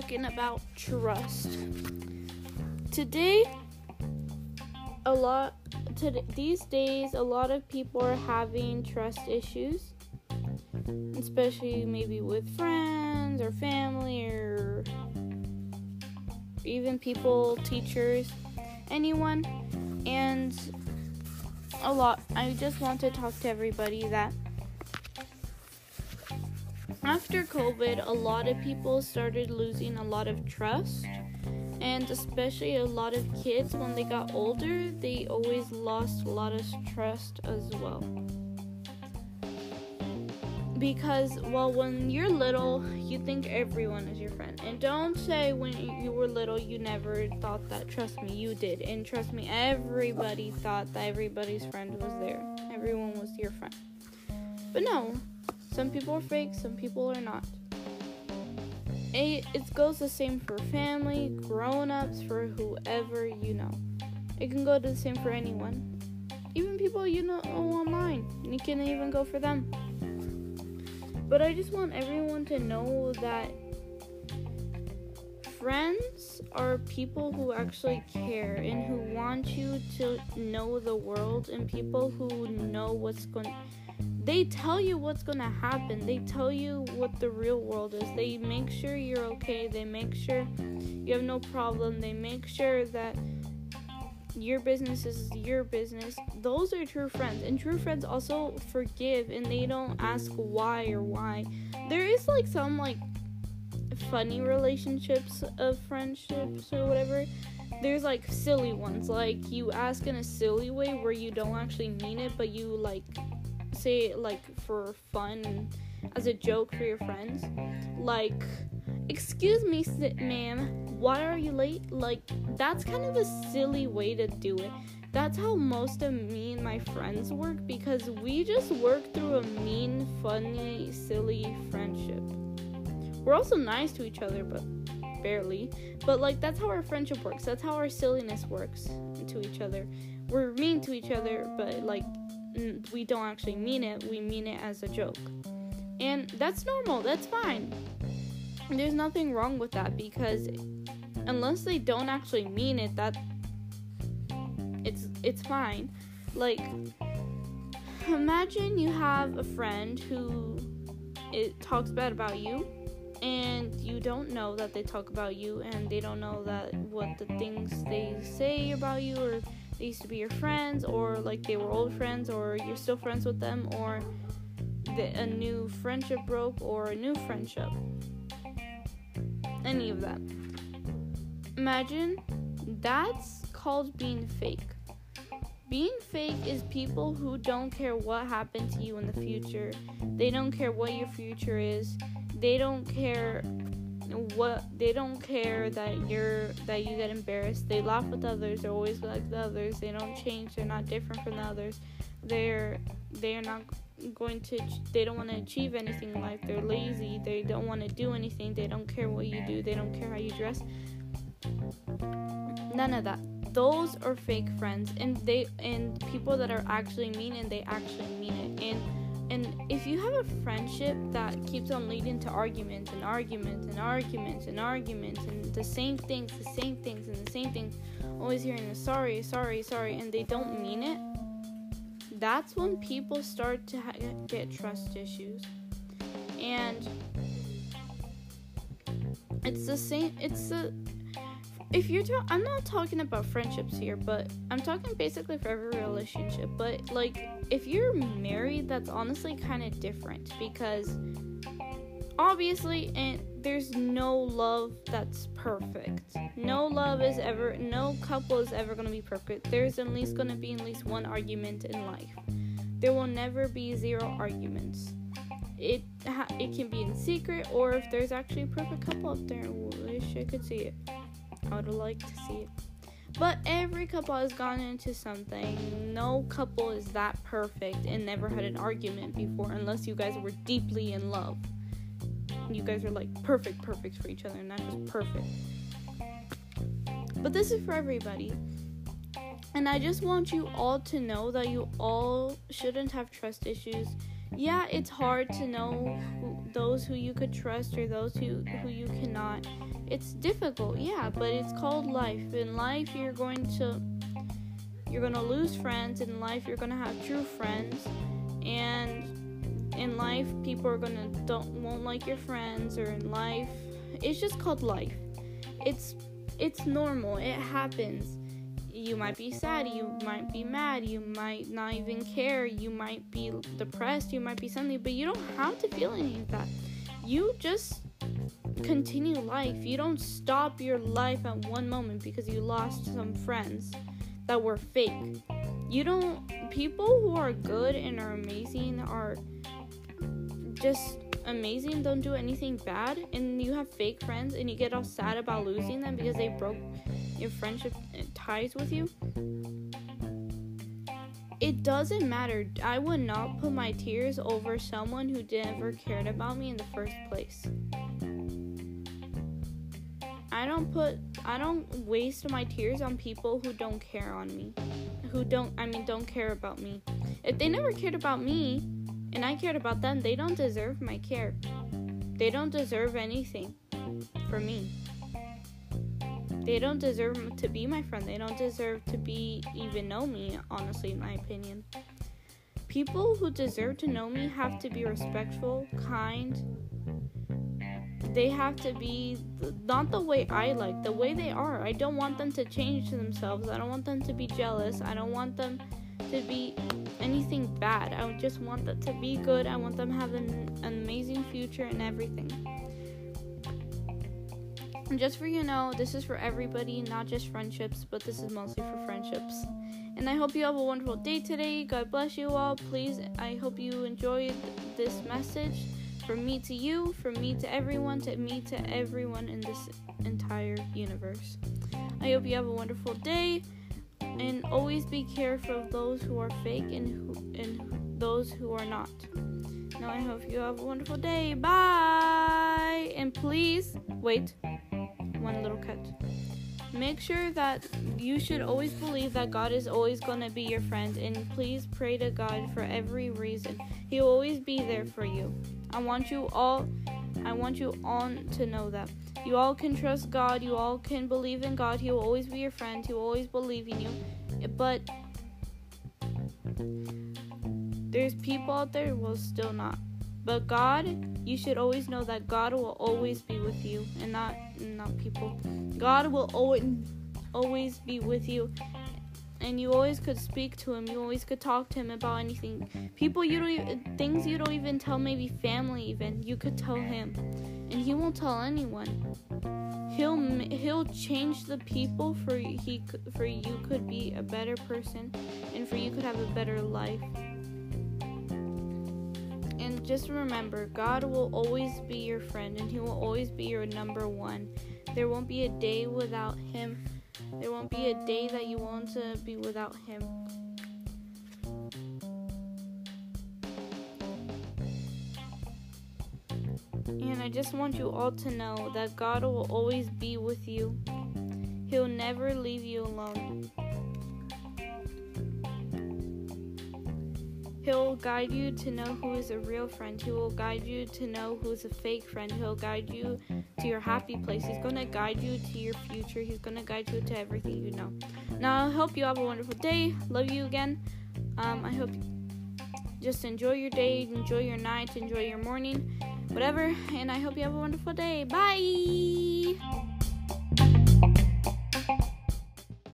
talking about trust. Today, a lot today, these days a lot of people are having trust issues, especially maybe with friends or family or even people, teachers, anyone. And a lot I just want to talk to everybody that after COVID, a lot of people started losing a lot of trust. And especially a lot of kids, when they got older, they always lost a lot of trust as well. Because, well, when you're little, you think everyone is your friend. And don't say when you were little you never thought that. Trust me, you did. And trust me, everybody thought that everybody's friend was there. Everyone was your friend. But no, some people are fake, some people are not. It, goes the same for family, grown ups, for whoever you know. It can go the same for anyone. Even people you know online. You can even go for them. But I just want everyone to know that friends are people who actually care and who want you to know the world and people who know what's going they tell you what's going to happen. They tell you what the real world is. They make sure you're okay. They make sure you have no problem. They make sure that your business is your business. Those are true friends. And true friends also forgive and they don't ask why or why. There is like some like funny relationships of friendships or whatever. There's like silly ones, like you ask in a silly way where you don't actually mean it, but you like say like for fun as a joke for your friends. Like, excuse me, ma'am, why are you late? Like, that's kind of a silly way to do it. That's how most of me and my friends work because we just work through a mean, funny, silly friendship. We're also nice to each other, but barely. But like that's how our friendship works. That's how our silliness works to each other. We're mean to each other, but like Mm, we don't actually mean it. We mean it as a joke. And that's normal. That's fine. There's nothing wrong with that because unless they don't actually mean it, that it's it's fine. Like imagine you have a friend who it talks bad about you and you don't know that they talk about you and they don't know that what the things they say about you or they used to be your friends or like they were old friends or you're still friends with them or the, a new friendship broke or a new friendship. Any of that. Imagine that's called being fake. Being fake is people who don't care what happened to you in the future. They don't care what your future is. They don't care what they don't care that you're that you get embarrassed. They laugh with others. They're always like the others. They don't change. They're not different from the others. They're they're not going to they don't want to achieve anything in life. They're lazy. They don't want to do anything. They don't care what you do. They don't care how you dress. None of that. Those are fake friends and they and people that are actually mean and they actually mean it. And and if you have a friendship that keeps on leading to arguments and arguments and arguments and arguments and the same things, the same things, and the same things, always hearing the sorry, sorry, sorry, and they don't mean it, that's when people start to ha- get trust issues. And it's the same, it's the if you're ta- I'm not talking about friendships here, but I'm talking basically for every relationship. But like if you're married, that's honestly kind of different because obviously and there's no love that's perfect. No love is ever no couple is ever going to be perfect. There's at least going to be at least one argument in life. There will never be zero arguments. It ha- it can be in secret or if there's actually a perfect couple up there, I wish I could see it. I would like to see it. But every couple has gone into something. No couple is that perfect and never had an argument before unless you guys were deeply in love. You guys are like perfect, perfect for each other, and not just perfect. But this is for everybody. And I just want you all to know that you all shouldn't have trust issues. Yeah, it's hard to know who, those who you could trust or those who, who you cannot It's difficult, yeah, but it's called life. In life, you're going to you're going to lose friends. In life, you're going to have true friends. And in life, people are going to don't won't like your friends or in life, it's just called life. It's it's normal. It happens. You might be sad, you might be mad, you might not even care, you might be depressed, you might be something, but you don't have to feel any of that. You just continue life. You don't stop your life at one moment because you lost some friends that were fake. You don't people who are good and are amazing are just amazing, don't do anything bad, and you have fake friends and you get all sad about losing them because they broke your friendship uh, ties with you. It doesn't matter. I would not put my tears over someone who never cared about me in the first place. I don't put I don't waste my tears on people who don't care on me. Who don't I mean don't care about me. If they never cared about me and I cared about them, they don't deserve my care. They don't deserve anything for me. They don't deserve to be my friend. They don't deserve to be even know me, honestly, in my opinion. People who deserve to know me have to be respectful, kind, they have to be not the way I like, the way they are. I don't want them to change themselves. I don't want them to be jealous. I don't want them to be anything bad. I just want them to be good. I want them to have an, an amazing future and everything. And just for you know, this is for everybody, not just friendships, but this is mostly for friendships. And I hope you have a wonderful day today. God bless you all. Please, I hope you enjoyed this message. From me to you, from me to everyone, to me to everyone in this entire universe. I hope you have a wonderful day and always be careful of those who are fake and who, and those who are not. Now I hope you have a wonderful day. Bye. And please wait. One little cut. Make sure that you should always believe that God is always going to be your friend and please pray to God for every reason. He will always be there for you. I want you all I want you all to know that. You all can trust God, you all can believe in God. He will always be your friend. He will always believe in you. But there's people out there who will still not. But God, you should always know that God will always be with you and not not people. God will always always be with you and you always could speak to him. You always could talk to him about anything. People you don't even, things you don't even tell maybe family even. You could tell him, and he won't tell anyone. He'll he'll change the people for he for you could be a better person, and for you could have a better life. And just remember, God will always be your friend, and He will always be your number one. There won't be a day without Him there won't be a day that you want to uh, be without Him. And I just want you all to know that God will always be with you. He'll never leave you alone. He'll guide you to know who is a real friend. He will guide you to know who's a fake friend. He'll guide you to your happy place. He's going to guide you to your future. He's going to guide you to everything you know. Now, I hope you have a wonderful day. Love you again. Um, I hope just enjoy your day, enjoy your night, enjoy your morning, whatever. And I hope you have a wonderful day. Bye.